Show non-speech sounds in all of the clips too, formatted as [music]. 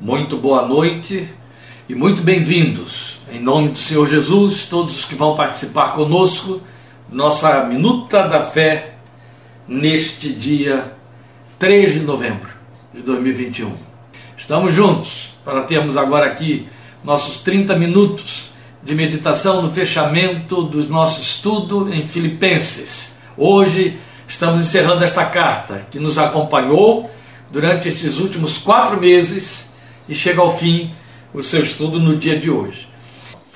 Muito boa noite e muito bem-vindos. Em nome do Senhor Jesus, todos os que vão participar conosco, nossa Minuta da Fé neste dia 3 de novembro de 2021. Estamos juntos para termos agora aqui nossos 30 minutos de meditação no fechamento do nosso estudo em Filipenses. Hoje estamos encerrando esta carta que nos acompanhou durante estes últimos quatro meses e chega ao fim o seu estudo no dia de hoje.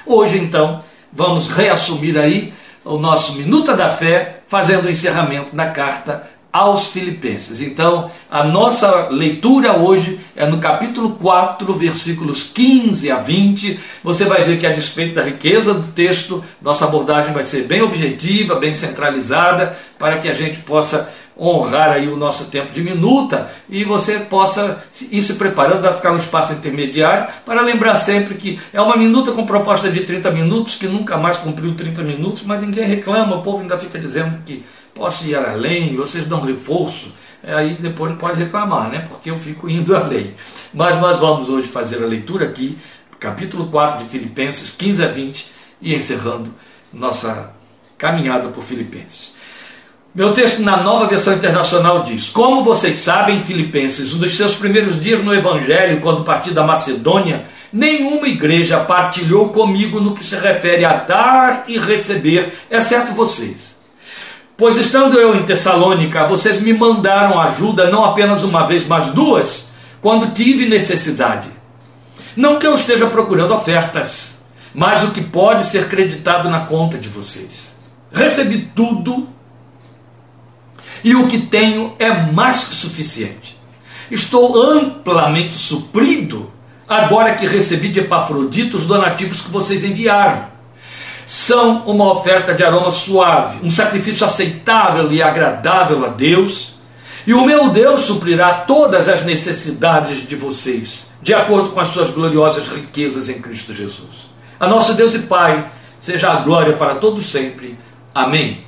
Hoje, então, vamos reassumir aí o nosso Minuta da Fé, fazendo o encerramento da carta aos Filipenses. Então, a nossa leitura hoje é no capítulo 4, versículos 15 a 20. Você vai ver que, a despeito da riqueza do texto, nossa abordagem vai ser bem objetiva, bem centralizada, para que a gente possa honrar aí o nosso tempo de minuta e você possa ir se preparando a ficar no espaço intermediário para lembrar sempre que é uma minuta com proposta de 30 minutos, que nunca mais cumpriu 30 minutos, mas ninguém reclama, o povo ainda fica dizendo que posso ir além, vocês dão reforço, é, aí depois não pode reclamar, né? Porque eu fico indo [laughs] além. Mas nós vamos hoje fazer a leitura aqui, capítulo 4 de Filipenses, 15 a 20, e encerrando nossa caminhada por Filipenses. Meu texto na nova versão internacional diz: Como vocês sabem, Filipenses, dos seus primeiros dias no Evangelho, quando parti da Macedônia, nenhuma igreja partilhou comigo no que se refere a dar e receber, exceto vocês. Pois estando eu em Tessalônica, vocês me mandaram ajuda não apenas uma vez, mas duas, quando tive necessidade. Não que eu esteja procurando ofertas, mas o que pode ser creditado na conta de vocês. Recebi tudo e o que tenho é mais que suficiente. Estou amplamente suprido agora que recebi de Epafrodito os donativos que vocês enviaram são uma oferta de aroma suave, um sacrifício aceitável e agradável a Deus. E o meu Deus suprirá todas as necessidades de vocês, de acordo com as suas gloriosas riquezas em Cristo Jesus. A nosso Deus e Pai, seja a glória para todos sempre. Amém.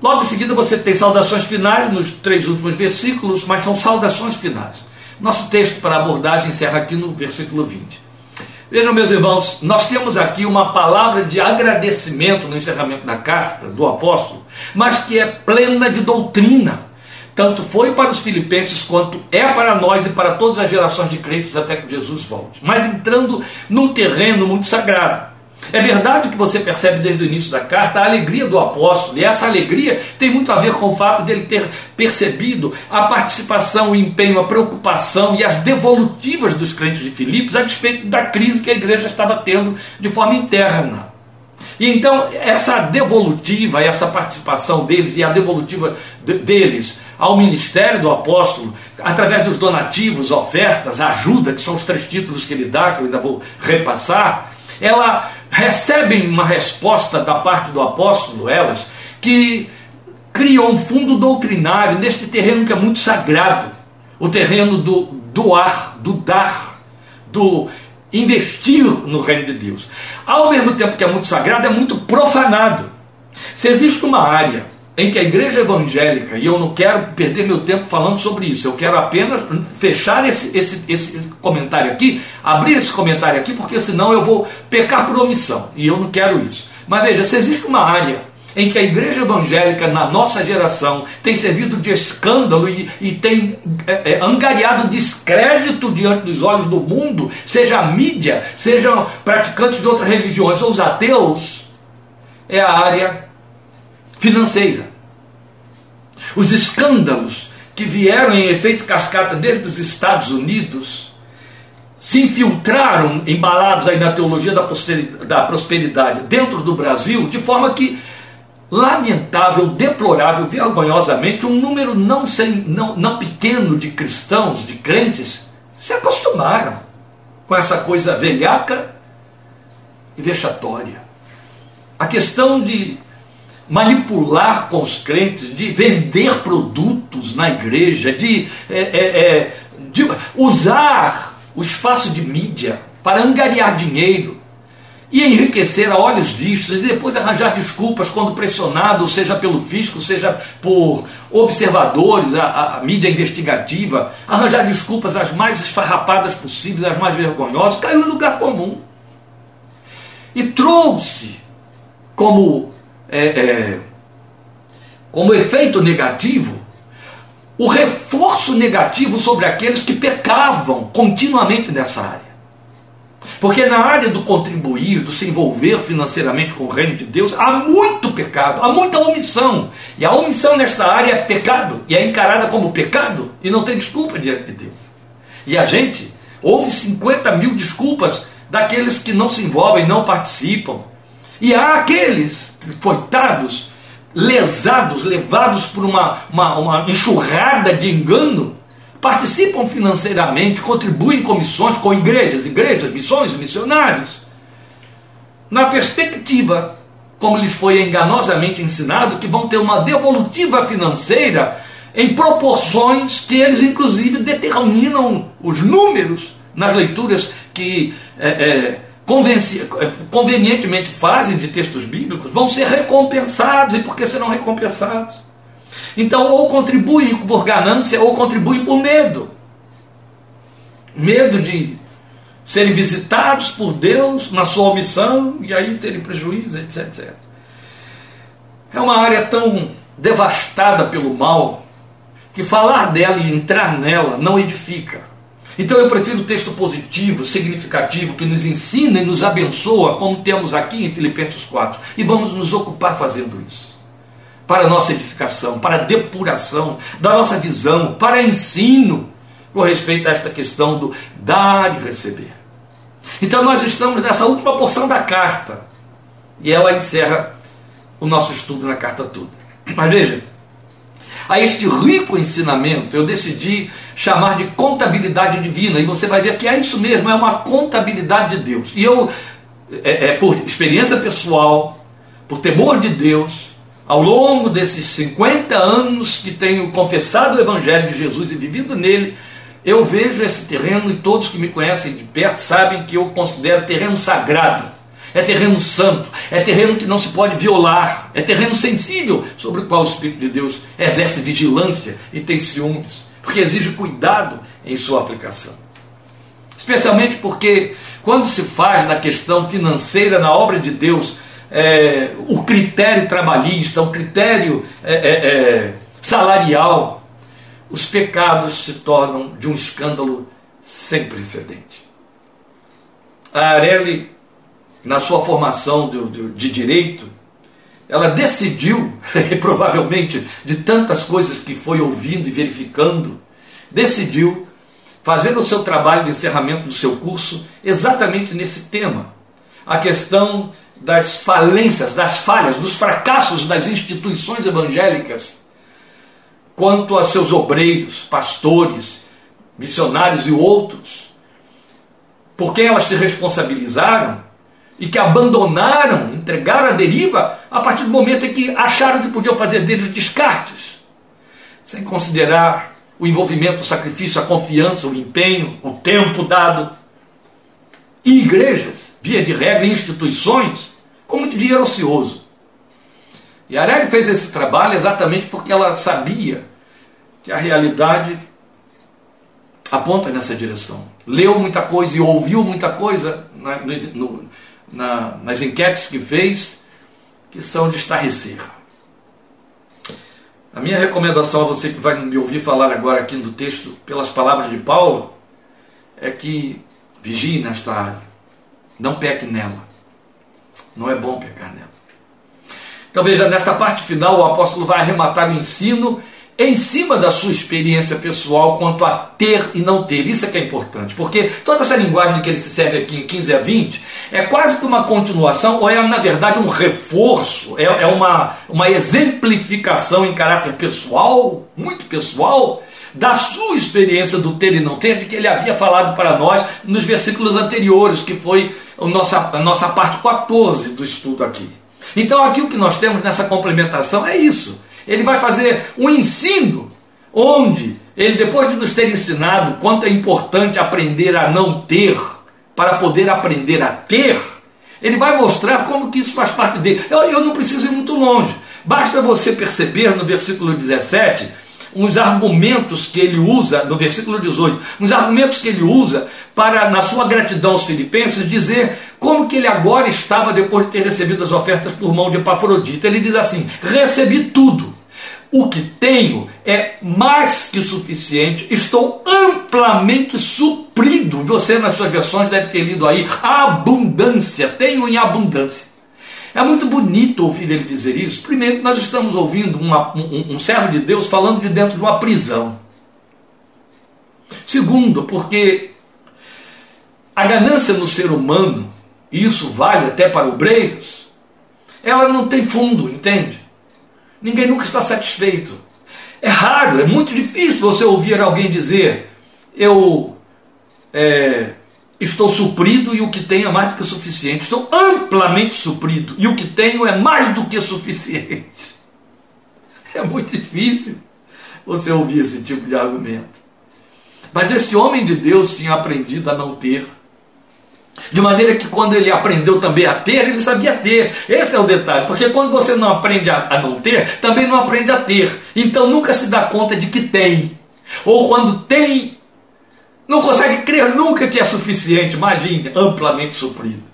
Logo em seguida você tem saudações finais nos três últimos versículos, mas são saudações finais. Nosso texto para abordagem encerra aqui no versículo 20. Vejam, meus irmãos, nós temos aqui uma palavra de agradecimento no encerramento da carta do apóstolo, mas que é plena de doutrina. Tanto foi para os filipenses quanto é para nós e para todas as gerações de crentes até que Jesus volte. Mas entrando num terreno muito sagrado. É verdade que você percebe desde o início da carta a alegria do apóstolo, e essa alegria tem muito a ver com o fato dele ter percebido a participação, o empenho, a preocupação e as devolutivas dos crentes de Filipos a despeito da crise que a igreja estava tendo de forma interna. E então, essa devolutiva, essa participação deles e a devolutiva deles ao ministério do apóstolo, através dos donativos, ofertas, ajuda, que são os três títulos que ele dá, que eu ainda vou repassar, ela recebem uma resposta da parte do apóstolo, elas, que criam um fundo doutrinário neste terreno que é muito sagrado, o terreno do doar, do dar, do investir no reino de Deus. Ao mesmo tempo que é muito sagrado, é muito profanado. Se existe uma área em que a igreja evangélica, e eu não quero perder meu tempo falando sobre isso, eu quero apenas fechar esse, esse, esse comentário aqui, abrir esse comentário aqui, porque senão eu vou pecar por omissão, e eu não quero isso. Mas veja, se existe uma área em que a igreja evangélica, na nossa geração, tem servido de escândalo e, e tem é, é, angariado descrédito diante dos olhos do mundo, seja a mídia, sejam praticantes de outras religiões ou os ateus, é a área financeira. Os escândalos que vieram em efeito cascata desde os Estados Unidos se infiltraram, embalados aí na teologia da prosperidade dentro do Brasil, de forma que, lamentável, deplorável, vergonhosamente, um número não, sem, não, não pequeno de cristãos, de crentes, se acostumaram com essa coisa velhaca e vexatória. A questão de manipular com os crentes, de vender produtos na igreja, de, é, é, é, de usar o espaço de mídia para angariar dinheiro. e enriquecer a olhos vistos e depois arranjar desculpas quando pressionado, seja pelo fisco, seja por observadores, a, a, mídia investigativa, arranjar desculpas as mais esfarrapadas possíveis, as mais vergonhosas, caiu em lugar comum. E trouxe como, é, é, como efeito negativo o reforço negativo sobre aqueles que pecavam continuamente nessa área. Porque na área do contribuir, do se envolver financeiramente com o reino de Deus, há muito pecado, há muita omissão. E a omissão nesta área é pecado, e é encarada como pecado, e não tem desculpa diante de Deus. E a gente, houve 50 mil desculpas daqueles que não se envolvem, não participam. E há aqueles, coitados, lesados, levados por uma, uma, uma enxurrada de engano, participam financeiramente, contribuem com missões, com igrejas, igrejas, missões, missionários. Na perspectiva, como lhes foi enganosamente ensinado, que vão ter uma devolutiva financeira em proporções que eles, inclusive, determinam os números nas leituras que é, é, convenientemente fazem de textos bíblicos, vão ser recompensados. E por que serão recompensados? Então, ou contribuem por ganância, ou contribuem por medo. Medo de serem visitados por Deus na sua omissão e aí terem prejuízo, etc, etc. É uma área tão devastada pelo mal que falar dela e entrar nela não edifica. Então eu prefiro o texto positivo, significativo, que nos ensina e nos abençoa, como temos aqui em Filipenses 4. E vamos nos ocupar fazendo isso para a nossa edificação, para a depuração da nossa visão, para ensino com respeito a esta questão do dar e receber. Então nós estamos nessa última porção da carta e ela encerra o nosso estudo na carta toda. Mas veja, a este rico ensinamento eu decidi chamar de contabilidade divina e você vai ver que é isso mesmo, é uma contabilidade de Deus. E eu, é, é por experiência pessoal, por temor de Deus, ao longo desses 50 anos que tenho confessado o Evangelho de Jesus e vivido nele, eu vejo esse terreno e todos que me conhecem de perto sabem que eu considero terreno sagrado. É terreno santo, é terreno que não se pode violar, é terreno sensível sobre o qual o Espírito de Deus exerce vigilância e tem ciúmes, porque exige cuidado em sua aplicação. Especialmente porque, quando se faz na questão financeira na obra de Deus, é, o critério trabalhista, o critério é, é, é, salarial, os pecados se tornam de um escândalo sem precedente. A Areli, na sua formação de, de, de direito, ela decidiu, [laughs] provavelmente de tantas coisas que foi ouvindo e verificando, decidiu fazer o seu trabalho de encerramento do seu curso exatamente nesse tema. A questão das falências, das falhas, dos fracassos das instituições evangélicas quanto a seus obreiros, pastores, missionários e outros, por quem elas se responsabilizaram e que abandonaram, entregaram a deriva a partir do momento em que acharam que podiam fazer deles descartes, sem considerar o envolvimento, o sacrifício, a confiança, o empenho, o tempo dado. E igrejas via de regra, instituições com muito dinheiro ocioso. E a Areli fez esse trabalho exatamente porque ela sabia que a realidade aponta nessa direção. Leu muita coisa e ouviu muita coisa na, no, na, nas enquetes que fez, que são de estarrecer. A minha recomendação a você que vai me ouvir falar agora aqui do texto, pelas palavras de Paulo, é que vigie nesta área. Não peque nela. Não é bom pecar nela. Então veja, nesta parte final o apóstolo vai arrematar o ensino em cima da sua experiência pessoal quanto a ter e não ter. Isso é que é importante, porque toda essa linguagem que ele se serve aqui em 15 a 20 é quase que uma continuação, ou é na verdade um reforço, é, é uma, uma exemplificação em caráter pessoal, muito pessoal, da sua experiência do ter e não ter, de que ele havia falado para nós nos versículos anteriores, que foi a nossa, a nossa parte 14 do estudo aqui. Então, aqui o que nós temos nessa complementação é isso. Ele vai fazer um ensino onde ele, depois de nos ter ensinado quanto é importante aprender a não ter para poder aprender a ter, Ele vai mostrar como que isso faz parte dele. Eu, eu não preciso ir muito longe. Basta você perceber no versículo 17 uns argumentos que ele usa, no versículo 18, uns argumentos que ele usa para, na sua gratidão aos filipenses, dizer como que ele agora estava depois de ter recebido as ofertas por mão de Epafrodito. Ele diz assim: recebi tudo. O que tenho é mais que suficiente, estou amplamente suprido. Você, nas suas versões, deve ter lido aí abundância, tenho em abundância. É muito bonito ouvir ele dizer isso. Primeiro, nós estamos ouvindo uma, um, um servo de Deus falando de dentro de uma prisão. Segundo, porque a ganância no ser humano, e isso vale até para obreiros, ela não tem fundo, entende? Ninguém nunca está satisfeito. É raro, é muito difícil você ouvir alguém dizer: Eu é, estou suprido e o que tenho é mais do que suficiente. Estou amplamente suprido e o que tenho é mais do que suficiente. [laughs] É muito difícil você ouvir esse tipo de argumento. Mas esse homem de Deus tinha aprendido a não ter. De maneira que quando ele aprendeu também a ter, ele sabia ter. Esse é o detalhe. Porque quando você não aprende a, não ter, também não aprende a ter. Então nunca se dá conta de que tem. Ou quando tem, não consegue crer nunca que é suficiente, imagine, amplamente suprido.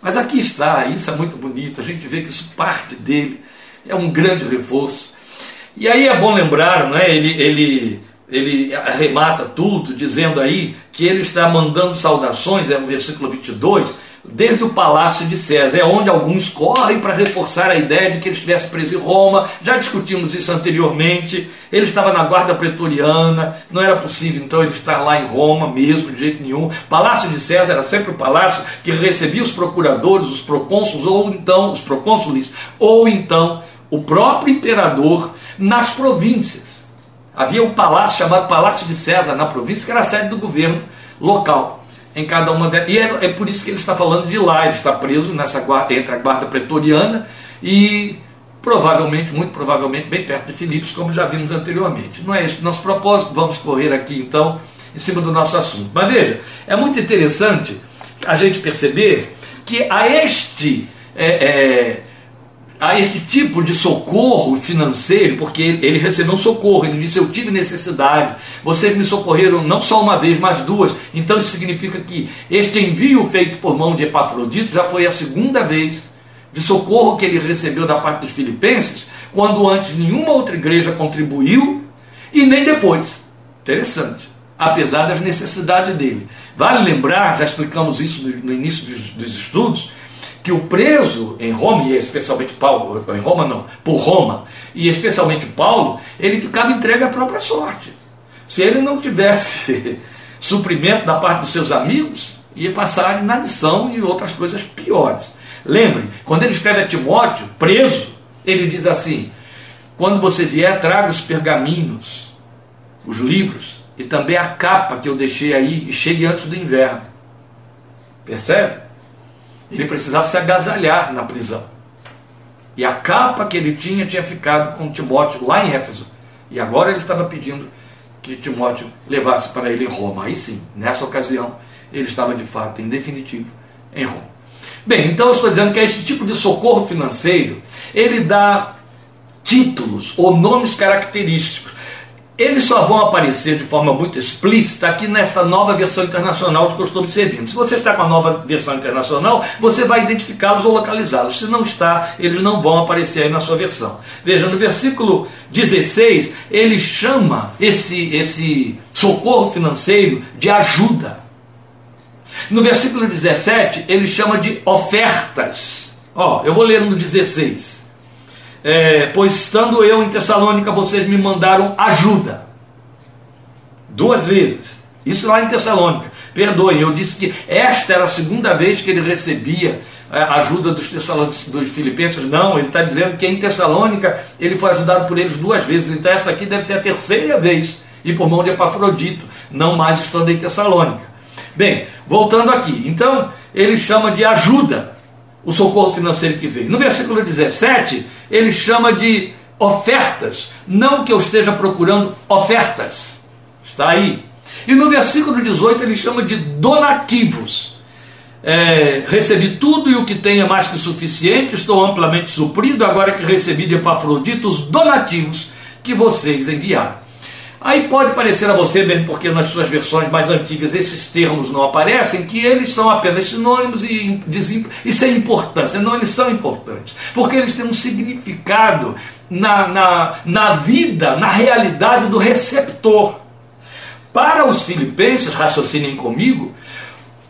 Mas aqui está, isso é muito bonito, a gente vê que isso parte dele, é um grande reforço. E aí é bom lembrar, não é? ele, ele, ele arremata tudo, dizendo aí que ele está mandando saudações, é no versículo 22, desde o palácio de César, é onde alguns correm para reforçar a ideia de que ele estivesse preso em Roma. Já discutimos isso anteriormente. Ele estava na guarda pretoriana, não era possível então ele estar lá em Roma mesmo, de jeito nenhum. Palácio de César era sempre o palácio que recebia os procuradores, os procônsulos, ou então os procônsules, ou então o próprio imperador nas províncias. Havia um palácio chamado Palácio de César na província, que era a sede do governo local em cada uma delas. E é, é, por isso que ele está falando de lá, ele está preso nessa guarda, entre a guarda pretoriana e provavelmente, muito provavelmente, bem perto de Filipos, como já vimos anteriormente. Não é esse o nosso propósito, vamos correr aqui então em cima do nosso assunto. Mas veja, é muito interessante a gente perceber que a este é, é, a este tipo de socorro financeiro, porque ele recebeu um socorro, ele disse: Eu tive necessidade, vocês me socorreram não só uma vez, mas duas. Então isso significa que este envio feito por mão de Epafrodito já foi a segunda vez de socorro que ele recebeu da parte dos filipenses, quando antes nenhuma outra igreja contribuiu e nem depois. Interessante. Apesar das necessidades dele. Vale lembrar, já explicamos isso no início dos, dos estudos, que o preso em Roma, e especialmente Paulo, em Roma não, por Roma, e especialmente Paulo, ele ficava entregue à própria sorte. Se ele não tivesse [laughs] suprimento da parte dos seus amigos, ia passar inadição e outras coisas piores. Lembre, quando ele escreve a Timóteo, preso, ele diz assim: quando você vier, traga os pergaminhos, os livros, e também a capa que eu deixei aí, e chegue antes do inverno. Percebe? Ele precisava se agasalhar na prisão. E a capa que ele tinha tinha ficado com Timóteo lá em Éfeso. E agora ele estava pedindo que Timóteo levasse para ele em Roma. Aí sim, nessa ocasião, ele estava de fato, em definitivo, em Roma. Bem, então eu estou dizendo que esse tipo de socorro financeiro, ele dá títulos ou nomes característicos eles só vão aparecer de forma muito explícita aqui nesta nova versão internacional de costume servindo. Se você está com a nova versão internacional, você vai identificá-los ou localizá-los. Se não está, eles não vão aparecer aí na sua versão. Veja, no versículo 16, ele chama esse, esse socorro financeiro de ajuda. No versículo 17, ele chama de ofertas. Ó, eu vou ler no 16 é, pois estando eu em Tessalônica, vocês me mandaram ajuda. Duas vezes. Isso lá em Tessalônica. Perdoem, eu disse que esta era a segunda vez que ele recebia é, ajuda dos, dos filipenses. Não, ele está dizendo que em Tessalônica ele foi ajudado por eles duas vezes. Então esta aqui deve ser a terceira vez. E por mão de Epafrodito, não mais estando em Tessalônica. Bem, voltando aqui. Então, ele chama de ajuda o socorro financeiro que veio. No versículo 17, ele chama de ofertas, não que eu esteja procurando ofertas. Está aí. E no versículo 18 ele chama de donativos. é, recebi tudo e o que tenho é mais que suficiente, estou amplamente suprido, agora que recebi de Epafrodito os donativos que vocês enviaram. Aí pode parecer a você, mesmo porque nas suas versões mais antigas esses termos não aparecem, que eles são apenas sinônimos e, e sem importância. Não, eles são importantes, porque eles têm um significado na, na, na vida, na realidade do receptor. Para os filipenses, raciocinem comigo,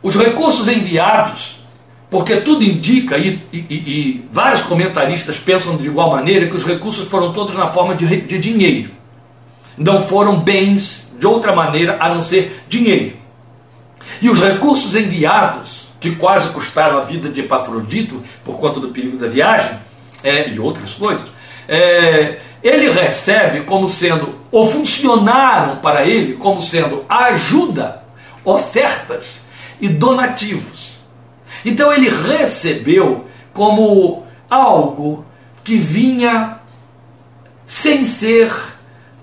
os recursos enviados, porque tudo indica, e, e, e, vários comentaristas pensam de igual maneira, que os recursos foram todos na forma de, de dinheiro. Não foram bens de outra maneira a não ser dinheiro. E os recursos enviados, que quase custaram a vida de Epafrodito por conta do perigo da viagem, é, e outras coisas, é, ele recebe como sendo, ou funcionaram para ele como sendo ajuda, ofertas e donativos. Então ele recebeu como algo que vinha sem ser,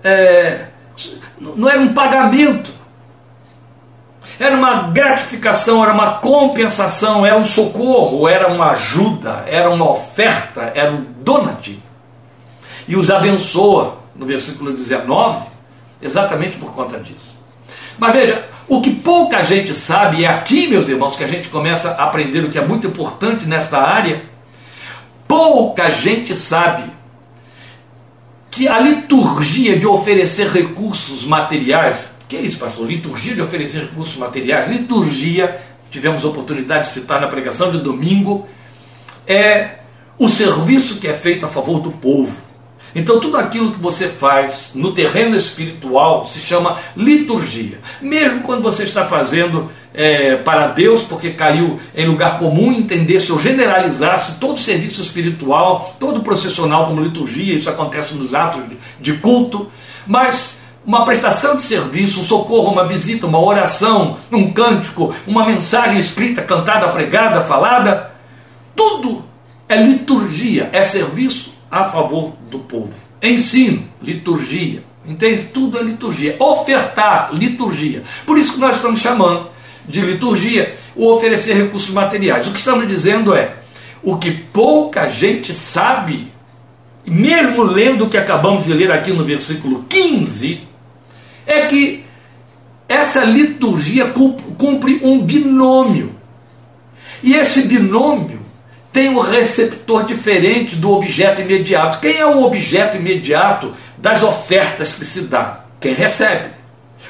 é, não era um pagamento, era uma gratificação, era uma compensação, era um socorro, era uma ajuda, era uma oferta, era um donativo. E os abençoa, no versículo 19, exatamente por conta disso. Mas veja, o que pouca gente sabe, e é aqui, meus irmãos, que a gente começa a aprender o que é muito importante nesta área. Pouca gente sabe que a liturgia de oferecer recursos materiais, que é isso, pastor? Liturgia de oferecer recursos materiais, liturgia, tivemos a oportunidade de citar na pregação de domingo, é o serviço que é feito a favor do povo. Então, tudo aquilo que você faz no terreno espiritual se chama liturgia. Mesmo quando você está fazendo é, para Deus, porque caiu em lugar comum entender-se ou generalizar-se todo serviço espiritual, todo processional como liturgia, isso acontece nos atos de culto, mas uma prestação de serviço, um socorro, uma visita, uma oração, um cântico, uma mensagem escrita, cantada, pregada, falada, tudo é liturgia, é serviço a favor do povo. Ensino, liturgia, entende? Tudo é liturgia. Ofertar, liturgia. Por isso que nós estamos chamando de liturgia o oferecer recursos materiais. O que estamos dizendo é o que pouca gente sabe, mesmo lendo o que acabamos de ler aqui no versículo 15, é que essa liturgia cumpre um binômio. E esse binômio tem um receptor diferente do objeto imediato. Quem é o objeto imediato das ofertas que se dá? Quem recebe.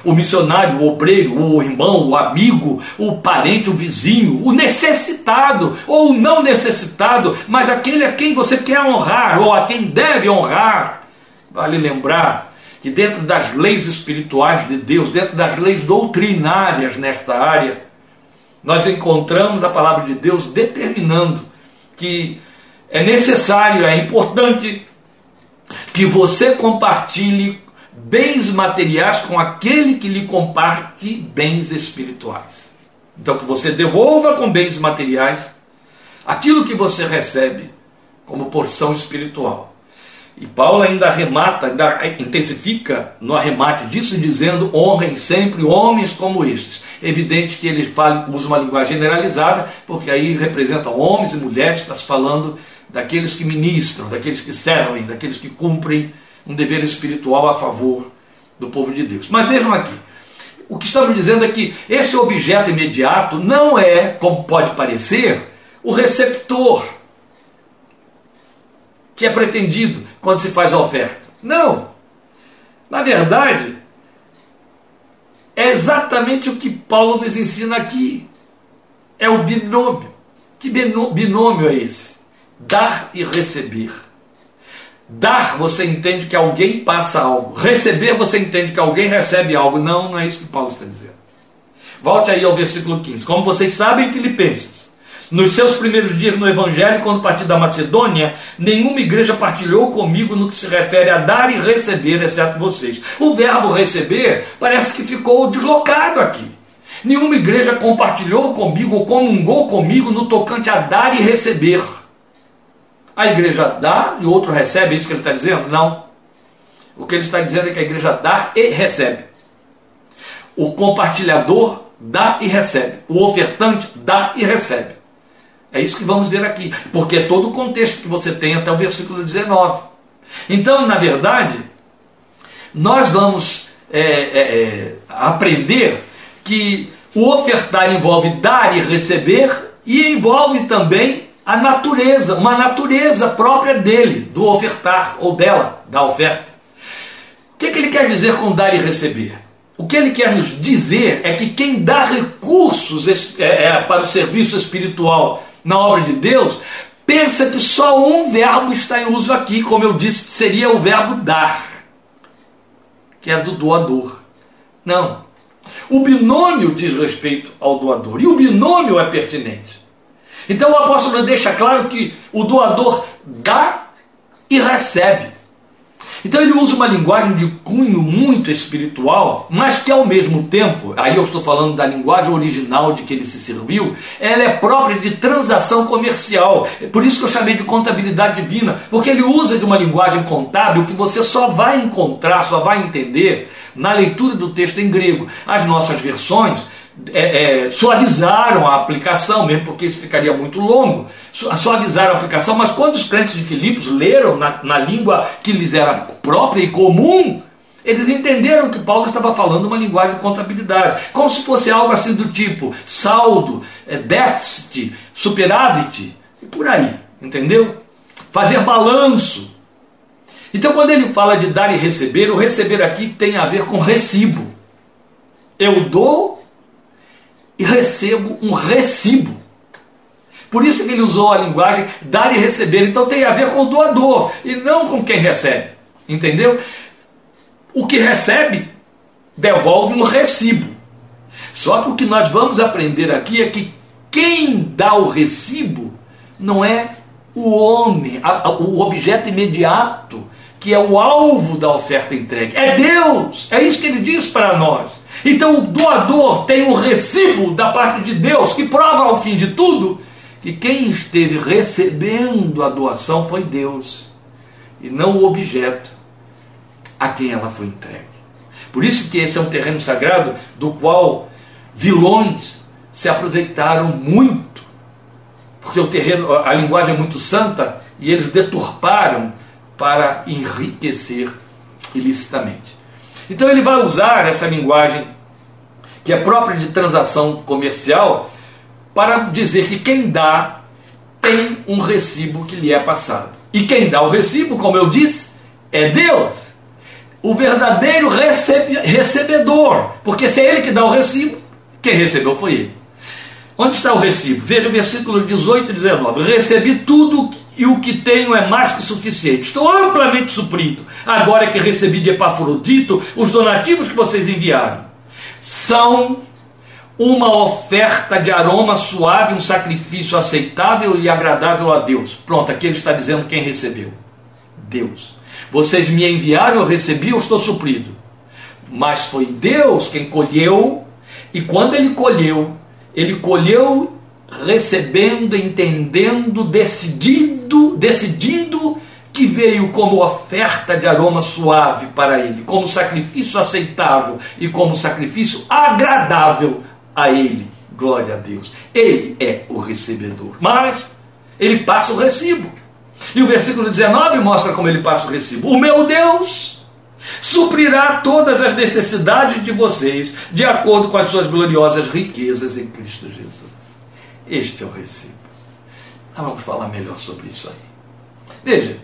O missionário, o obreiro, o irmão, o amigo, o parente, o vizinho, o necessitado ou o não necessitado, mas aquele a quem você quer honrar ou a quem deve honrar. Vale lembrar que dentro das leis espirituais de Deus, dentro das leis doutrinárias nesta área, nós encontramos a palavra de Deus determinando que é necessário, é importante que você compartilhe bens materiais com aquele que lhe comparte bens espirituais. Então, que você devolva com bens materiais aquilo que você recebe como porção espiritual. E Paulo ainda arremata, ainda intensifica no arremate disso, dizendo: honrem sempre homens como estes. Evidente que ele fala, usa uma linguagem generalizada, porque aí representam homens e mulheres, está se falando daqueles que ministram, daqueles que servem, daqueles que cumprem um dever espiritual a favor do povo de Deus. Mas vejam aqui, o que estamos dizendo é que esse objeto imediato não é, como pode parecer, o receptor que é pretendido quando se faz a oferta. Não. Na verdade, é exatamente o que Paulo nos ensina aqui. É o binômio. Que binômio é esse? Dar e receber. Dar, você entende que alguém passa algo. Receber, você entende que alguém recebe algo. Não, não é isso que Paulo está dizendo. Volte aí ao versículo 15. Como vocês sabem, Filipenses, nos seus primeiros dias no Evangelho, quando parti da Macedônia, nenhuma igreja partilhou comigo no que se refere a dar e receber, exceto vocês. O verbo receber parece que ficou deslocado aqui. Nenhuma igreja compartilhou comigo ou comungou comigo no tocante a dar e receber. A igreja dá e o outro recebe, é isso que ele está dizendo? Não. O que ele está dizendo é que a igreja dá e recebe. O compartilhador dá e recebe. O ofertante dá e recebe. É isso que vamos ver aqui, porque é todo o contexto que você tem até o versículo 19. Então, na verdade, nós vamos é, é, é, aprender que o ofertar envolve dar e receber e envolve também a natureza, uma natureza própria dele, do ofertar ou dela, da oferta. O que, é que ele quer dizer com dar e receber? O que ele quer nos dizer é que quem dá recursos é, é, para o serviço espiritual na obra de Deus, pensa que só um verbo está em uso aqui, como eu disse, seria o verbo dar, que é do doador. Não. O binômio diz respeito ao doador, e o binômio é pertinente. Então o apóstolo deixa claro que o doador dá e recebe. Então ele usa uma linguagem de cunho muito espiritual, mas que ao mesmo tempo, aí eu estou falando da linguagem original de que ele se serviu, ela é própria de transação comercial. É por isso que eu chamei de contabilidade divina, porque ele usa de uma linguagem contábil que você só vai encontrar, só vai entender na leitura do texto em grego. As nossas versões é, é, suavizaram a aplicação, mesmo porque isso ficaria muito longo, suavizaram a aplicação, mas quando os crentes de Filipos leram na, na língua que lhes era própria e comum, eles entenderam que Paulo estava falando uma linguagem de contabilidade, como se fosse algo assim do tipo saldo, é, déficit, superávit, e por aí, entendeu? Fazer balanço. Então, quando ele fala de dar e receber, o receber aqui tem a ver com recibo. Eu dou e recebo um recibo. Por isso que ele usou a linguagem dar e receber. Então tem a ver com o doador e não com quem recebe. Entendeu? O que recebe devolve um recibo. Só que o que nós vamos aprender aqui é que quem dá o recibo não é o homem, o objeto imediato, que é o alvo da oferta entregue. É Deus. É isso que ele diz para nós. Então o doador tem um recibo da parte de Deus que prova ao fim de tudo que quem esteve recebendo a doação foi Deus e não o objeto a quem ela foi entregue. Por isso que esse é um terreno sagrado do qual vilões se aproveitaram muito, porque o terreno, a linguagem é muito santa e eles deturparam para enriquecer ilicitamente. Então ele vai usar essa linguagem que é própria de transação comercial para dizer que quem dá tem um recibo que lhe é passado. E quem dá o recibo, como eu disse, é Deus. O verdadeiro recebe, recebedor. Porque se é ele que dá o recibo, quem recebeu foi ele. Onde está o recibo? Veja o versículo 18 e 19. Recebi tudo e o que tenho é mais que suficiente. Estou amplamente suprido. Agora que recebi de Epafrodito os donativos que vocês enviaram, são uma oferta de aroma suave, um sacrifício aceitável e agradável a Deus. Pronto, aqui ele está dizendo quem recebeu: Deus. Vocês me enviaram, eu recebi, eu estou suprido. Mas foi Deus quem colheu, e quando ele colheu, ele colheu recebendo, entendendo, decidindo que veio como oferta de aroma suave para ele, como sacrifício aceitável e como sacrifício agradável a ele. Glória a Deus. Ele é o recebedor. Mas ele passa o recibo. E o versículo 19 mostra como ele passa o recibo. O meu Deus suprirá todas as necessidades de vocês, de acordo com as suas gloriosas riquezas em Cristo Jesus. Este é o recibo. Nós vamos falar melhor sobre isso aí. Veja,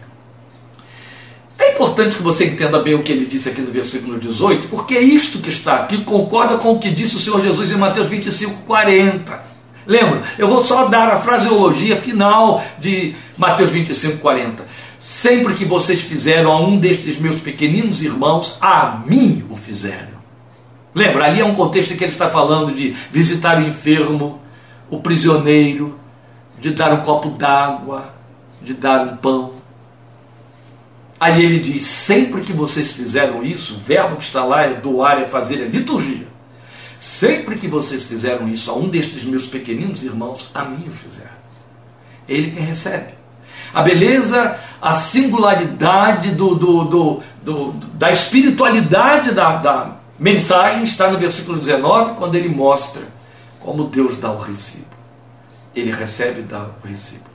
é importante que você entenda bem o que ele disse aqui no versículo 18, porque isto que está aqui concorda com o que disse o Senhor Jesus em Mateus 25, 40. Lembra? Eu vou só dar a fraseologia final de Mateus 25, 40. Sempre que vocês fizeram a um destes meus pequeninos irmãos, a mim o fizeram. Lembra? Ali é um contexto em que ele está falando de visitar o enfermo, o prisioneiro, de dar um copo d'água, de dar um pão. Aí ele diz: sempre que vocês fizeram isso, o verbo que está lá é doar, é fazer, é liturgia. Sempre que vocês fizeram isso a um destes meus pequeninos irmãos, a mim o fizeram. É ele quem recebe. A beleza, a singularidade do, do, do, do da espiritualidade da, da, mensagem está no versículo 19, quando ele mostra como Deus dá o recibo. Ele recebe e dá o recibo.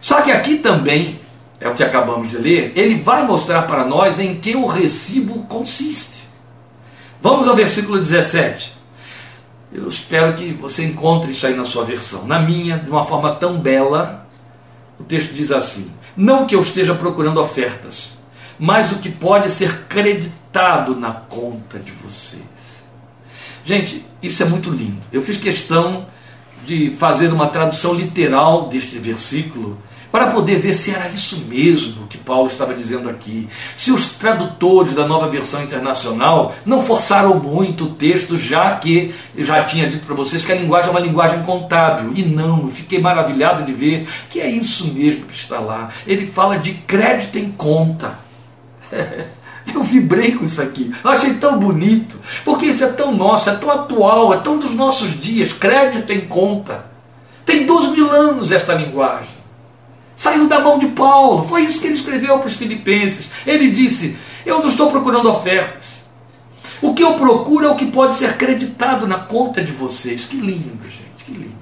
Só que aqui também, é o que acabamos de ler, ele vai mostrar para nós em que o recibo consiste. Vamos ao versículo 17. Eu espero que você encontre isso aí na sua versão. Na minha, de uma forma tão bela, o texto diz assim: Não que eu esteja procurando ofertas, mas o que pode ser creditado na conta de vocês. Gente, isso é muito lindo. Eu fiz questão de fazer uma tradução literal deste versículo para poder ver se era isso mesmo que Paulo estava dizendo aqui. Se os tradutores da nova versão internacional não forçaram muito o texto, já que eu já tinha dito para vocês que a linguagem é uma linguagem contábil. E não, eu fiquei maravilhado de ver que é isso mesmo que está lá. Ele fala de crédito em conta. [laughs] Eu vibrei com isso aqui. Eu achei tão bonito. Porque isso é tão nosso, é tão atual, é tão dos nossos dias. Crédito em conta. Tem dois mil anos esta linguagem. Saiu da mão de Paulo. Foi isso que ele escreveu para os filipenses. Ele disse: Eu não estou procurando ofertas. O que eu procuro é o que pode ser acreditado na conta de vocês. Que lindo, gente, que lindo.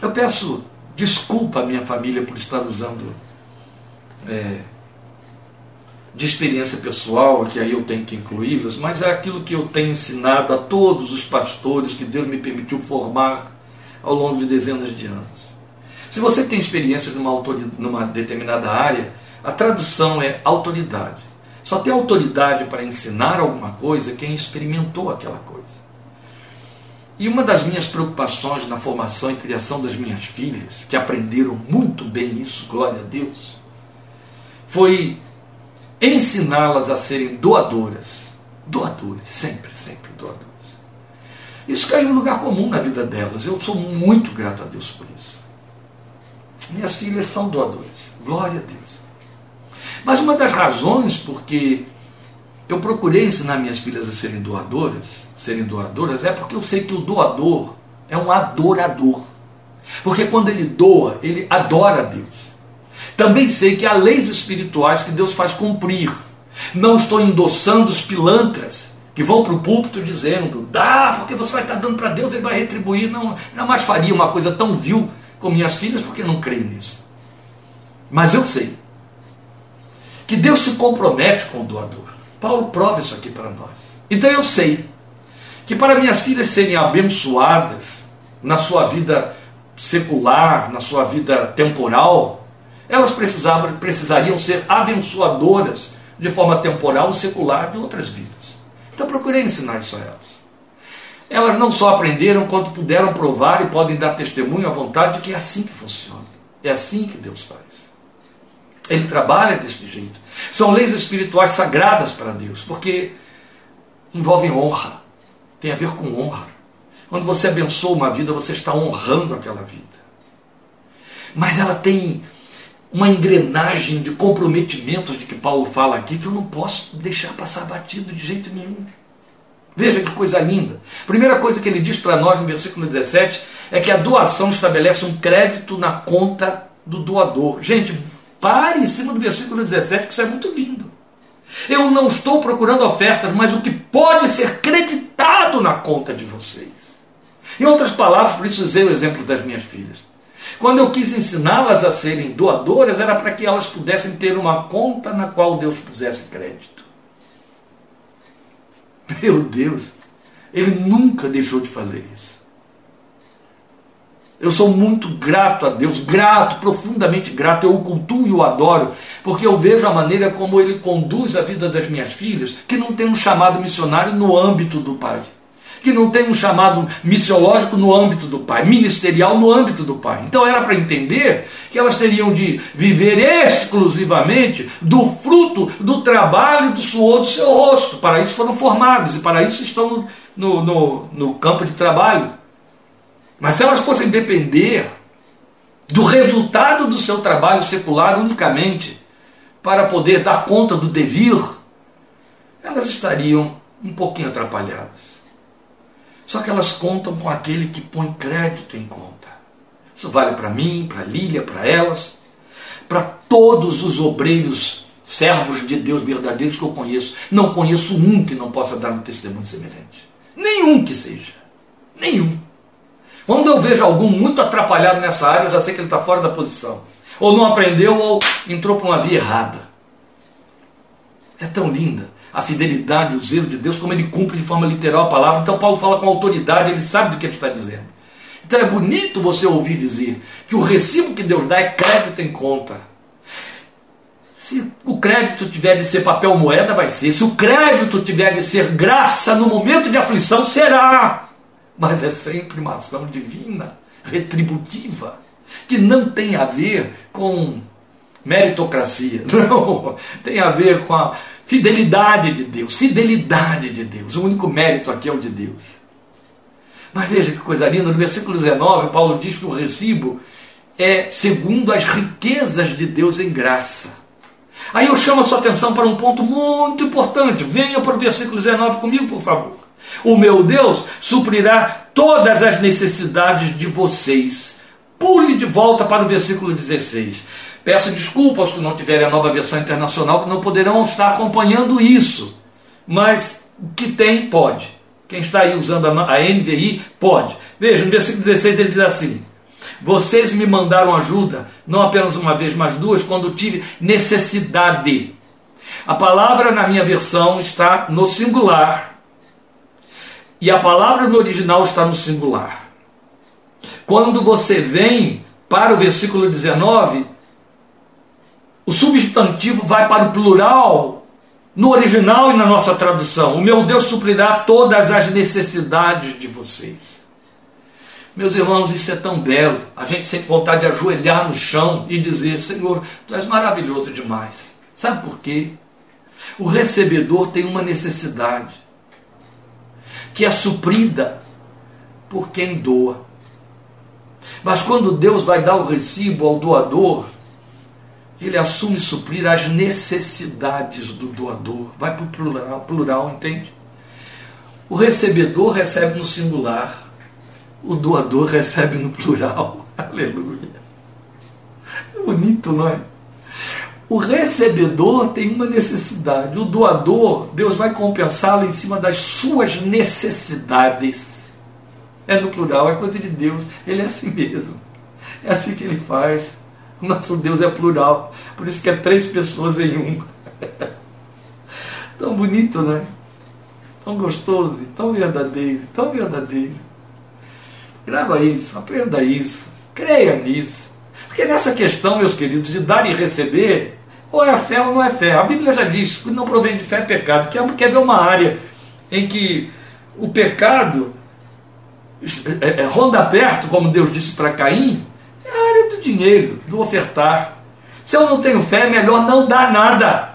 Eu peço desculpa à minha família por estar usando é, de experiência pessoal, que aí eu tenho que incluí-las, mas é aquilo que eu tenho ensinado a todos os pastores que Deus me permitiu formar ao longo de dezenas de anos. Se você tem experiência numa, numa determinada área, a tradução é autoridade. Só tem autoridade para ensinar alguma coisa quem experimentou aquela coisa. E uma das minhas preocupações na formação e criação das minhas filhas, que aprenderam muito bem isso, glória a Deus, foi ensiná-las a serem doadoras. Doadoras, sempre, sempre doadoras. Isso caiu em lugar comum na vida delas. Eu sou muito grato a Deus por isso. Minhas filhas são doadoras. Glória a Deus. Mas uma das razões porque eu procurei ensinar minhas filhas a serem doadoras, serem doadoras, é porque eu sei que o doador é um adorador. Porque quando ele doa, ele adora a Deus. Também sei que há leis espirituais que Deus faz cumprir. Não estou endossando os pilantras que vão para o púlpito dizendo, dá, porque você vai estar dando para Deus, ele vai retribuir. Não, jamais faria uma coisa tão vil com minhas filhas porque não creio nisso. Mas eu sei que Deus se compromete com o doador. Paulo prova isso aqui para nós. Então eu sei que para minhas filhas serem abençoadas na sua vida secular, na sua vida temporal, elas precisavam, precisariam ser abençoadoras de forma temporal e secular de outras vidas. Então procurei ensinar isso a elas. Elas não só aprenderam, quanto puderam provar e podem dar testemunho à vontade de que é assim que funciona. É assim que Deus faz. Ele trabalha desse jeito. São leis espirituais sagradas para Deus, porque envolvem honra. Tem a ver com honra. Quando você abençoa uma vida, você está honrando aquela vida. Mas ela tem uma engrenagem de comprometimentos de que Paulo fala aqui que eu não posso deixar passar batido de jeito nenhum. Veja que coisa linda. Primeira coisa que ele diz para nós no versículo 17 é que a doação estabelece um crédito na conta do doador. Gente, pare em cima do versículo 17, que isso é muito lindo. Eu não estou procurando ofertas, mas o que pode ser creditado na conta de vocês. Em outras palavras, por isso usei o exemplo das minhas filhas. Quando eu quis ensiná-las a serem doadoras, era para que elas pudessem ter uma conta na qual Deus pusesse crédito. Meu Deus, ele nunca deixou de fazer isso. Eu sou muito grato a Deus, grato, profundamente grato. Eu o cultuo e o adoro, porque eu vejo a maneira como ele conduz a vida das minhas filhas, que não tem um chamado missionário no âmbito do pai que não tem um chamado missiológico no âmbito do Pai, ministerial no âmbito do Pai. Então era para entender que elas teriam de viver exclusivamente do fruto do trabalho do suor do seu rosto. Para isso foram formadas e para isso estão no, no, no campo de trabalho. Mas se elas fossem depender do resultado do seu trabalho secular unicamente para poder dar conta do devir, elas estariam um pouquinho atrapalhadas. Só que elas contam com aquele que põe crédito em conta. Isso vale para mim, para Lília, para elas, para todos os obreiros servos de Deus verdadeiros que eu conheço. Não conheço um que não possa dar um testemunho semelhante. Nenhum que seja. Nenhum. Quando eu vejo algum muito atrapalhado nessa área, eu já sei que ele está fora da posição. Ou não aprendeu, ou entrou para uma via errada. É tão linda a fidelidade, o zelo de Deus, como ele cumpre de forma literal a palavra. Então Paulo fala com autoridade, ele sabe do que ele está dizendo. Então é bonito você ouvir dizer que o recibo que Deus dá é crédito em conta. Se o crédito tiver de ser papel moeda, vai ser. Se o crédito tiver de ser graça no momento de aflição, será mas é sempre uma ação divina, retributiva, que não tem a ver com meritocracia, [laughs] não, tem a ver com a fidelidade de Deus, fidelidade de Deus. O único mérito aqui é o de Deus. Mas veja que coisa linda, no versículo 19, Paulo diz que o recibo é segundo as riquezas de Deus em graça. Aí eu chamo a sua atenção para um ponto muito importante. Venha para o versículo 19 comigo, por favor. O meu Deus suprirá todas as necessidades de vocês. Pule de volta para o versículo 16. Peço desculpa aos que não tiverem a nova versão internacional, que não poderão estar acompanhando isso. Mas o que tem, pode. Quem está aí usando a NVI, pode. Veja, no versículo 16 ele diz assim: Vocês me mandaram ajuda, não apenas uma vez, mas duas, quando tive necessidade. A palavra na minha versão está no singular e a palavra no original está no singular. Quando você vem para o versículo 19, o substantivo vai para o plural no original e na nossa tradução. O meu Deus suprirá todas as necessidades de vocês. Meus irmãos, isso é tão belo. A gente sente vontade de ajoelhar no chão e dizer: Senhor, tu és maravilhoso demais. Sabe por quê? O recebedor tem uma necessidade que é suprida por quem doa. Mas quando Deus vai dar o recibo ao doador, ele assume suprir as necessidades do doador. Vai para o plural, plural, entende? O recebedor recebe no singular, o doador [laughs] recebe no plural. [laughs] Aleluia. É bonito, não é? O recebedor tem uma necessidade, o doador, Deus vai compensá-lo em cima das suas necessidades. É no plural, é coisa de Deus, ele é assim mesmo. É assim que ele faz. [laughs] Nosso Deus é plural, por isso que é três pessoas em um. tão bonito, né? Tão gostoso, tão verdadeiro, tão verdadeiro. Grava isso, aprenda isso, creia nisso. Porque nessa questão, meus queridos, de dar e receber, ou é fé ou não é fé. A Bíblia já diz que não provém de fé é pecado. Quer, quer ver uma área em que o pecado é, é, ronda perto, como Deus disse para Caim? Dinheiro, do ofertar. Se eu não tenho fé, é melhor não dar nada.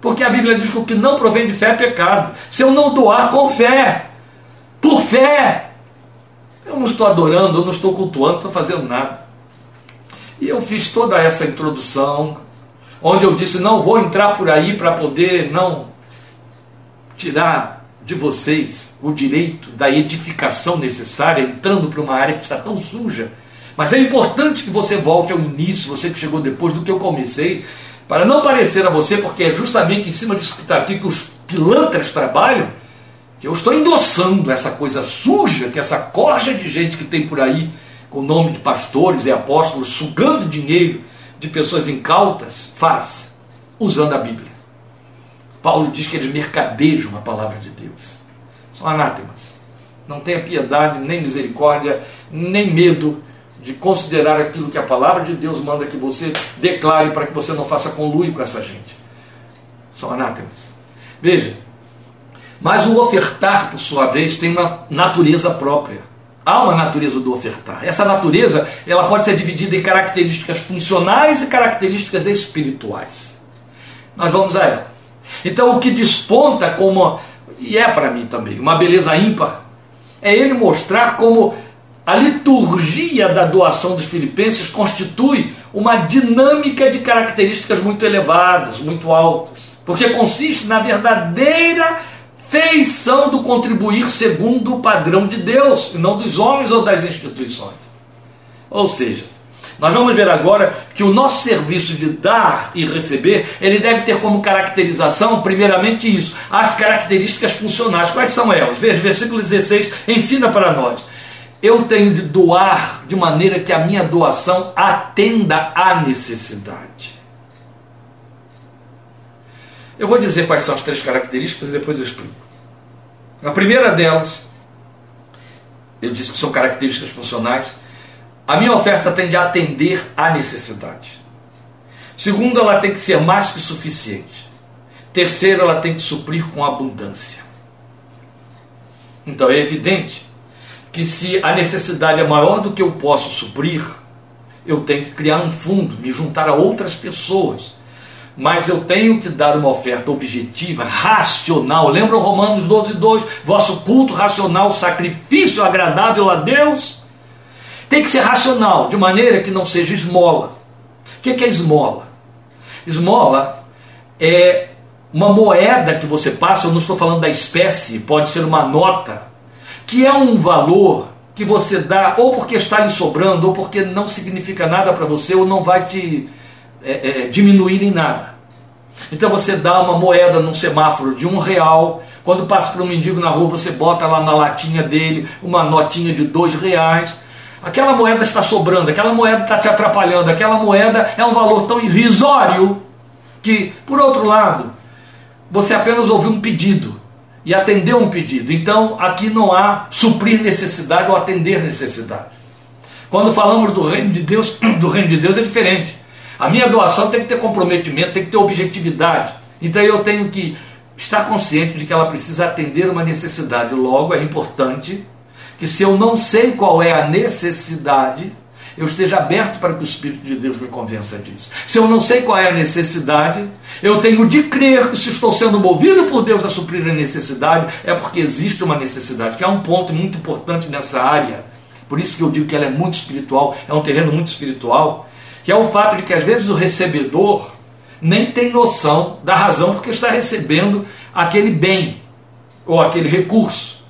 Porque a Bíblia diz que o que não provém de fé é pecado. Se eu não doar com fé, por fé, eu não estou adorando, eu não estou cultuando, não estou fazendo nada. E eu fiz toda essa introdução, onde eu disse: não vou entrar por aí para poder não tirar de vocês o direito da edificação necessária, entrando para uma área que está tão suja. Mas é importante que você volte ao início, você que chegou depois do que eu comecei, para não parecer a você, porque é justamente em cima disso que está aqui que os pilantras trabalham, que eu estou endossando essa coisa suja, que essa corja de gente que tem por aí, com o nome de pastores e apóstolos, sugando dinheiro de pessoas incautas faz usando a Bíblia. Paulo diz que eles mercadejam a palavra de Deus. São anátemas. Não tenha piedade, nem misericórdia, nem medo de considerar aquilo que a palavra de Deus manda que você declare para que você não faça conluio com essa gente. São anátemas. Veja, mas o ofertar, por sua vez, tem uma natureza própria. Há uma natureza do ofertar. Essa natureza ela pode ser dividida em características funcionais e características espirituais. Nós vamos a ela. Então, o que desponta como, e é para mim também, uma beleza ímpar, é ele mostrar como a liturgia da doação dos filipenses constitui uma dinâmica de características muito elevadas, muito altas, porque consiste na verdadeira feição do contribuir segundo o padrão de Deus, e não dos homens ou das instituições. Ou seja, Nós vamos ver agora que o nosso serviço de dar e receber, ele deve ter como caracterização, primeiramente isso, as características funcionais. Quais são elas? Veja, versículo 16 ensina para nós. Eu tenho de doar de maneira que a minha doação atenda à necessidade. Eu vou dizer quais são as três características e depois eu explico. A primeira delas, eu disse que são características funcionais, a minha oferta tende a atender à necessidade. Segundo, ela tem que ser mais que suficiente. Terceiro, ela tem que suprir com abundância. Então é evidente que se a necessidade é maior do que eu posso suprir, eu tenho que criar um fundo, me juntar a outras pessoas mas eu tenho que dar uma oferta objetiva, racional. Lembra Romanos 12, 2? Vosso culto racional, sacrifício agradável a Deus. Tem que ser racional, de maneira que não seja esmola. O que é esmola? Esmola é uma moeda que você passa, eu não estou falando da espécie, pode ser uma nota, que é um valor que você dá ou porque está lhe sobrando, ou porque não significa nada para você, ou não vai te é, é, diminuir em nada. Então você dá uma moeda num semáforo de um real, quando passa por um mendigo na rua, você bota lá na latinha dele uma notinha de dois reais. Aquela moeda está sobrando, aquela moeda está te atrapalhando, aquela moeda é um valor tão irrisório que, por outro lado, você apenas ouviu um pedido e atendeu um pedido. Então aqui não há suprir necessidade ou atender necessidade. Quando falamos do reino de Deus, [clears throat] do reino de Deus é diferente. A minha doação tem que ter comprometimento, tem que ter objetividade. Então eu tenho que estar consciente de que ela precisa atender uma necessidade. Logo, é importante que se eu não sei qual é a necessidade, eu esteja aberto para que o Espírito de Deus me convença disso. Se eu não sei qual é a necessidade, eu tenho de crer que se estou sendo movido por Deus a suprir a necessidade, é porque existe uma necessidade, que é um ponto muito importante nessa área. Por isso que eu digo que ela é muito espiritual, é um terreno muito espiritual que é o fato de que às vezes o recebedor nem tem noção da razão porque está recebendo aquele bem ou aquele recurso.